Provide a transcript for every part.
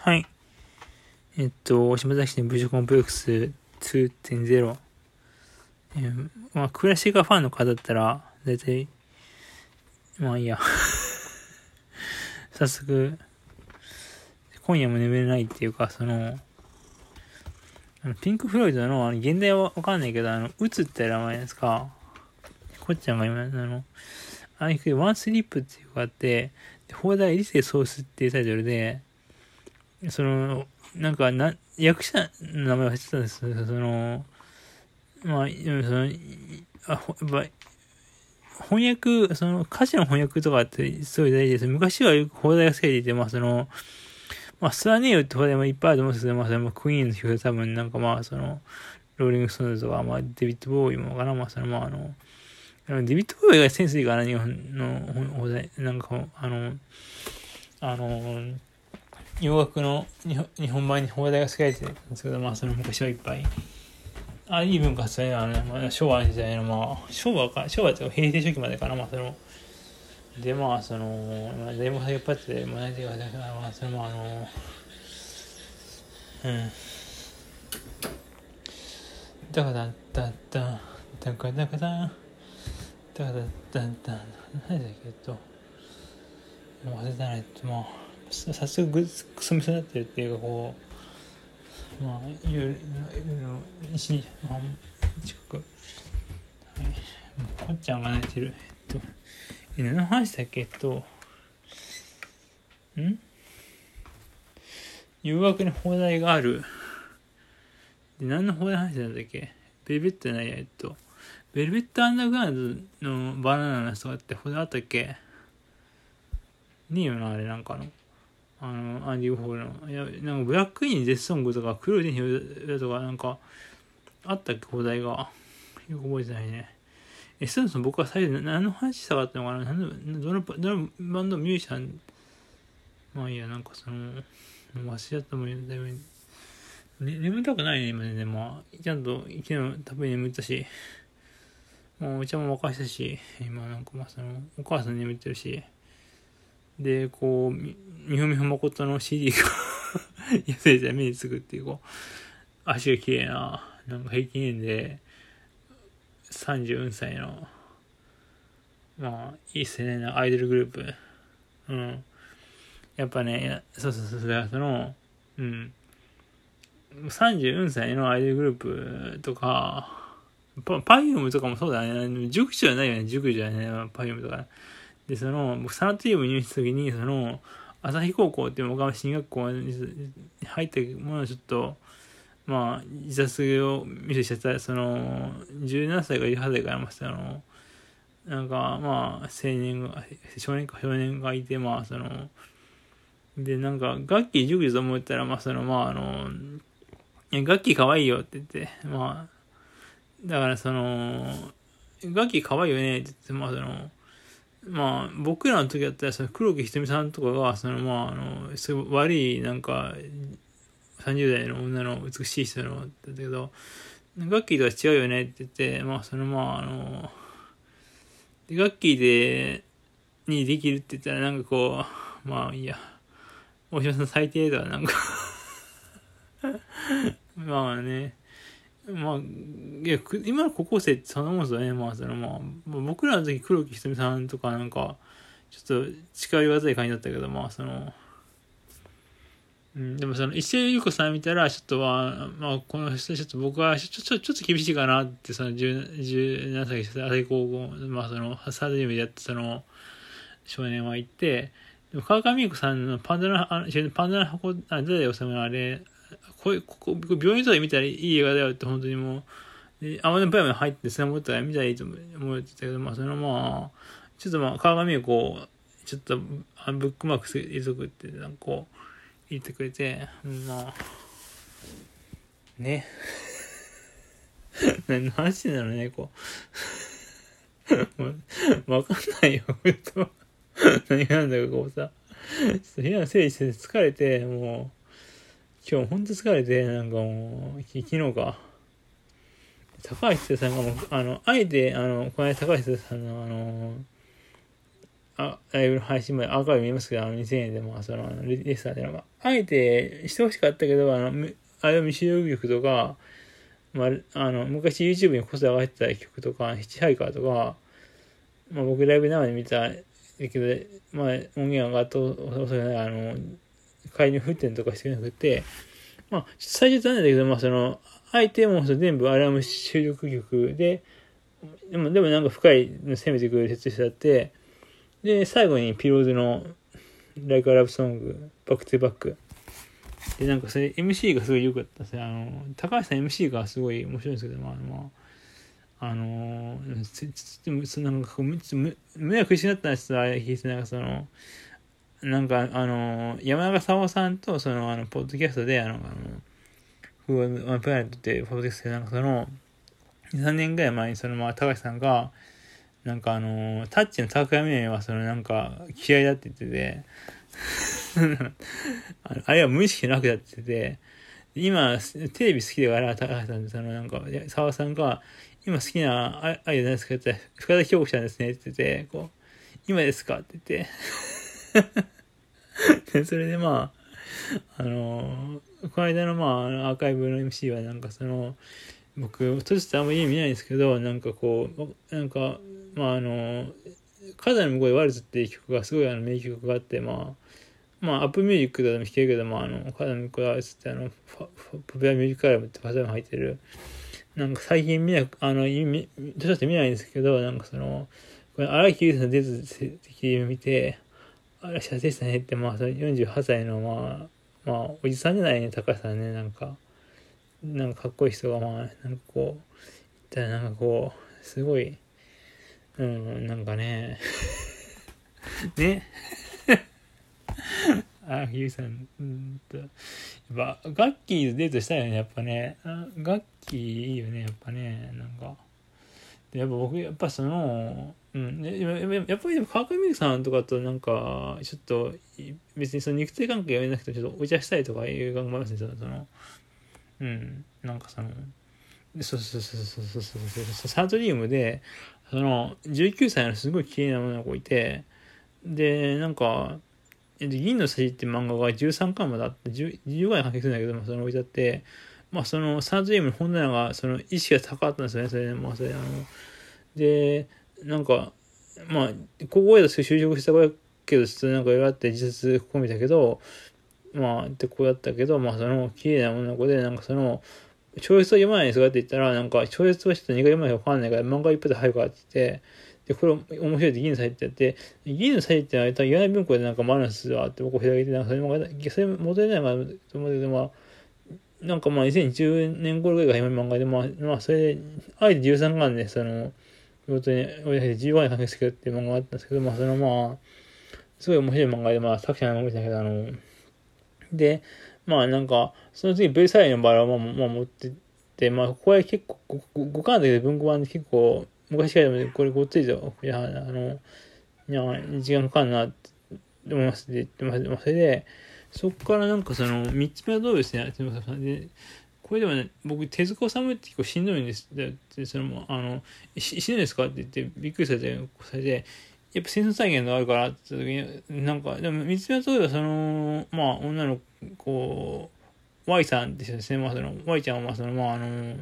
はい。えっと、島崎市の部署コンプレックス2.0。えー、まあ、クラシカファンの方だったら、だいたい、まあいいや。早速、今夜も眠れないっていうか、その、あのピンク・フロイドの、あの、現代はわかんないけど、あの、うつって名前ですか。こっちゃんが今、あの、ああいうワンスリップっていうのがあって、放題理性ソースっていうタイトルで、その、なんかな、役者の名前忘れてたんですけどその、まあ、その、あ、ほやっぱ、翻訳、その歌詞の翻訳とかってすごい大事です。昔はよく放題がつけていて、まあその、まあ、スワネーよって放題もいっぱいあると思うんですけど、まあそれもクイーンの曲で多分なんかまあその、ローリングストーンズとか、まあデビッド・ボーイもかな、まあそのまああの、デビッド・ボーイがセンスいいかな、日本の放題、なんかあの、あの、洋楽の日本版に放題が使えてたんですけど、まあその昔はいっぱい。あ、いい文化ですね。あの、まあ、昭和時代の、まあ、昭和か、昭和って平成初期までかな、まあその、で、まあその、まあ、全部先っぱって、まあ何て言うか、まあそれもあの、うん。だからだだだだかだかだだかだだだ何だっけえっともう忘れたねもう早速ぐくそみそになってるっていうかこうまあいろいろ西に、まあ、近く、はい、こっちゃんが寝てる。えっと何の話だっけ？えっとん？誘惑に放題がある。で何の放題話なんだっけ？ベルベットじゃないやえっとベルベットアンダーグラウンドのバナナの人がって放題あったっけ？ねえよなあれなんかの？あの、アンディ・ウォーホルの。いや、なんかブラックインデスソングとか、黒い手に拾とか、なんか、あったっけ、放題が。よく覚えてないね。え、そもそも僕は最初何の話したかったのかななんどの、どのバンドミュージシャン、まあいいや、なんかその、忘れちゃったもん、だいぶ、ね、眠たくないね、今ね。まあ、ちゃんと昨日たっぷり眠ったし、もうお茶も沸かしたし、今なんかまあその、お母さん眠ってるし、で、こう、みほみほ誠の CD が痩せて目につくっていう、こう、足が綺麗な、なんか平均年で、34歳の、まあ、いいっすね、アイドルグループ。うん。やっぱね、そうそうそう、その、うん。34歳のアイドルグループとか、パパイウムとかもそうだね。塾じゃないよね、塾じゃないパイウムとか。で、その、僕、サナトリウム入試した時に、その、朝日高校っていう岡進学校に入ったものをちょっと、まあ、自殺を見せちゃった、その、17歳か18歳からました、あの、なんか、まあ、青年が、少年か少年がいて、まあ、その、で、なんか、楽器熟女と思ったら、まあ、その、まあ、あの、楽器可愛いよって言って、まあ、だからその、楽器可愛いよねって言って、まあ、その、まあ、僕らの時だったら、その黒木ひとみさんとかが、その、まあ、あの、すごい悪い、なんか、30代の女の美しい人の、だったけど、ガッキーとは違うよねって言って、まあ、その、まあ、あの、ガッキーで、にできるって言ったら、なんかこう、まあ、いいや、大島さん最低だ、なんか。まあね、まあ、いや、今の高校生ってそんなもんですよね。まあ、そのまあ、僕らの時黒木ひとみさんとかなんか、ちょっと近寄りがたい感じだったけど、まあ、その、うん、でもその、石井優子さん見たら、ちょっとは、まあ、この人、ちょっと僕は、ちょ、ちょ、ちょっと厳しいかなって、その、17歳、朝日高校、まあ、その、サードジムでやって、その、少年は行って、でも川上優子さんのパンダの、あパンダの箱、あ、誰だよ、そのあれ、こういうここ、病院とか見たらいい映画だよって本当にもう、で、アマゾンプライムに入ってそのことは見たらいいと思ってたけど、まあ、そのまあ、ちょっとまあ、鏡をこう、ちょっと、ブックマーク入れとくって、なんかこう、言ってくれて、まあ、ね。何の話なのね、こう。わかんないよ、何がなんだかこうさ、ちょっと部屋の整理して疲れて、もう、今日ほんと疲れて、なんかもう、昨日か。高橋さんがもう、あの、あえて、あの、この間高橋さんの、あの、あライブの配信までアーカイブ見ますけど、あの2000円でも、その、レレスターでの、まあ、えてしてほしかったけど、あの、むあれ未使用曲とか、まあ、あの、昔 YouTube にこそ上がってた曲とか、ヒッチハイカーとか、まあ僕ライブ生で見たけど、まあ音源上がった遅いない、あの、帰りに降ってんとかしてなくて、まあ、最初残念だけど、まあその、相手も全部アラーム収録曲で、でも、でもなんか深いの攻めてくれる説してあって、で、最後にピローズの Like a Love Song、バックトゥバック。で、なんかそれ MC がすごい良かったですね。あの、高橋さん MC がすごい面白いんですけど、まあ、まあ、あのでも、そなんか、迷惑しなったんですよ、聞いて、なんかその、なんか、あの、山中沙央さんと、その、あの、ポッドキャストで、あの、あの、フーワンプラネットってポッドキャストで、なんかその、3年ぐらい前に、その、まあ、高橋さんが、なんかあの、タッチの高めは、その、なんか、嫌いだって言ってて、あれは無意識なくなってて、今、テレビ好きだから、高橋さんで、そのなんか、沢さんが、今好きなアイドル何ですかって言って、深田京子ちゃんですねって言ってて、こう、今ですかって言って。で、それでまあ、あの、この間のまあ、アーカイブの MC はなんかその、僕、閉じてあんまり家見ないんですけど、なんかこう、なんか、まああの、風の向こうでワルツっていう曲がすごいあの名曲があって、まあ、まあ、アップミュージックでも弾けるけど、まあ、あの、カナミコラスってあの、ポピュラーミュージックアルバムってパターン入ってる、なんか最近見なく、あの、見、ちょっと見ないんですけど、なんかその、これ、荒木優さんのデート的に見て、荒木さんでしたね。って、まあ、そ48歳の、まあ、まあ、おじさんじゃないね、高橋さんね、なんか、なんかかっこいい人が、まあ、なんかこう、言ったらなんかこう、すごい、うん、なんかね、ね、あ、ゆうさん、うんと、やっぱ、ガッキーとデートしたよね、やっぱね。ガッキーいいよね、やっぱね、なんか。でやっぱ僕やっぱその、うん、やや,やっぱりでも川上美樹さんとかとなんかちょっと別にその肉体関係やめなくてもちょっとお茶したいとかいう考えますねそのうん。なんかそのそうそうそうそうそうそうそうそうサートリウムでその19歳のすごい綺麗な女の子いてでなんか「銀のさ」って漫画が13巻まであって 10, 10話に完結するんだけどもその置いてあってまあ、その、サンドリームの本棚が、その、意識が高かったんですよね、それで、まあ、それ、あの、で、なんか、まあ、高校へと就職したけど、ちょっとなんかいろいろあって自殺込めたけど、まあ、で、こうやったけど、まあ、その、綺麗な女の子で、なんかその、小説を読まないですかって言ったら、なんか、小説はちょっと2回読まないか分かんないから、漫画一発で入るからって言って、で、これ面白いって銀のサイトやって、銀のサイトって言わない文庫でなんかマナスはって僕を開いて、なんかそれも、それ戻れないかなと思うけど、まあ、なんかまあ2010年頃ぐらいが今漫画で、まあ、まあそれで、あえて13巻で、その、本当に、15にかけすけっていう漫画があったんですけど、まあそのまあ、すごい面白い漫画で、まあ作者の見たけど、あの、で、まあなんか、その次ベルサイユのバラをまあ、まあ、持ってって、まあこれ結構、5巻だけど文庫版で結構、昔からでもこれごっついぞ。いや、あの、いや、時間かかるなって思いますって言ってます。まあ、それで、そこからなんかその、三つ目はどうですね。で、これでもね、僕、手塚治虫って結構しんどいんです。で、その、あの、し死ぬんですかって言ってびっくりされて、されて、やっぱ戦争再現があるからって言った時に、なんか、でも三つ目はどうはその、まあ、女の子、Y さんですよね。まあ、その、Y ちゃんは、その、まあ、あの、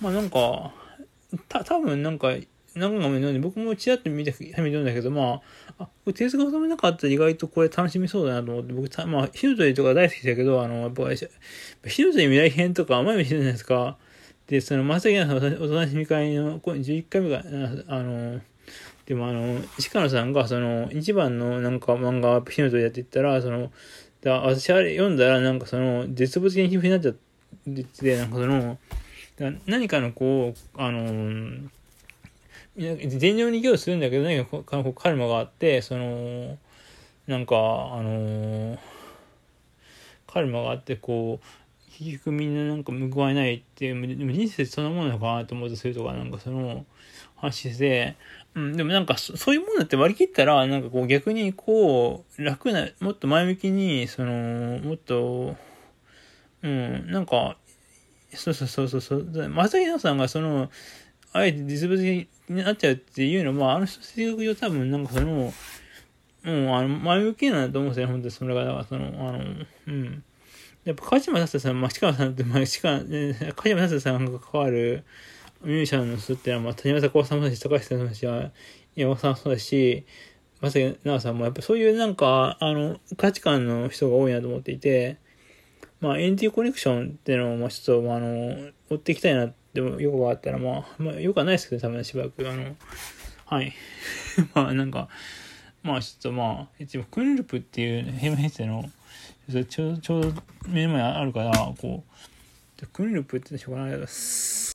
まあ、なんか、た、多分なんか、なんかね、僕もちらっと見て、見てるんだけど、まあ、あ、これ手塚治虫なかったら意外とこれ楽しみそうだなと思って、僕た、まあ、火の鳥とか大好きだけど、あの、やっぱ、火の鳥未来編とか前もしてるじゃないですか？で、その、まさきなおとしみ会の、これ11回目が、あの、でもあの、鹿野さんが、その、一番のなんか漫画、火の鳥やって言ったら、その、だ私あれ読んだら、なんかその、絶望的に皮膚になっちゃって、なんかその、何かのこう、あの、善良に行するんだけど、何かカルマがあって、その、なんか、あのー、カルマがあって、こう、結局みんななんか報われないっていう、でも人生そんなものなのかなと思うとするとか、なんかその話で、うん、でもなんかそういうものだって割り切ったら、なんかこう逆にこう、楽な、もっと前向きに、その、もっと、うん、なんかそうそうそうそうそう。正木さんがその、あえて実物になっちゃうっていうのは、あの人性格上多分なんかその、もう、あの、前向きなんだと思うんですよ、本当にそれが。だから、その、あの、うん。やっぱ、鹿島達也さん、まあ、鹿さんって、まあ、鹿、ね、鹿島達也さんが関わるミュージシャンの人ってのは、まあ、谷村孝さんもそうだし、高橋さんもそうだし、山本さんもそうだし、まさきなさんも、やっぱそういうなんか、あの、価値観の人が多いなと思っていて、まあ、エンティコネクションっていうのを、まあ、ちょっと、あの、追っていきたいなでもよくわかったら、まあ、まあ、よくはないですけど、多分しばらく、あの、はい。まあ、なんか、まあ、ちょっとまあ、一応、クルルプっていうヘム編成の、ちょうど、ちょうど目の前あるから、こう、クルルプってしょうがないです。